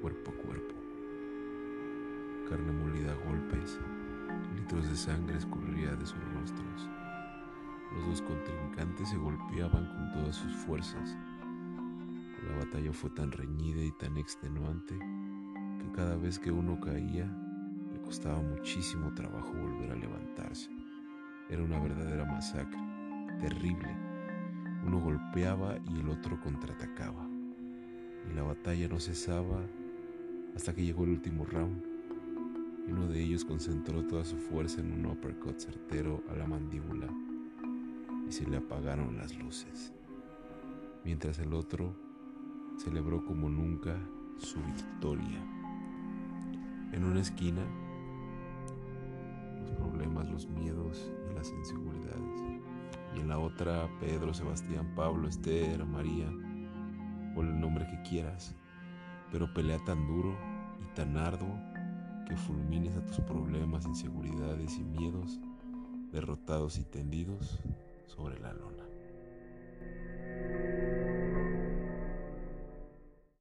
cuerpo a cuerpo. Carne molida a golpes, litros de sangre escurría de sus rostros. Los dos contrincantes se golpeaban con todas sus fuerzas. La batalla fue tan reñida y tan extenuante que cada vez que uno caía le costaba muchísimo trabajo volver a levantarse. Era una verdadera masacre, terrible. Uno golpeaba y el otro contraatacaba. Batalla no cesaba hasta que llegó el último round. Uno de ellos concentró toda su fuerza en un uppercut certero a la mandíbula y se le apagaron las luces, mientras el otro celebró como nunca su victoria. En una esquina, los problemas, los miedos y las inseguridades. Y en la otra, Pedro, Sebastián, Pablo, Esther, María, o el nombre que quieras, pero pelea tan duro y tan arduo que fulmines a tus problemas, inseguridades y miedos derrotados y tendidos sobre la lona.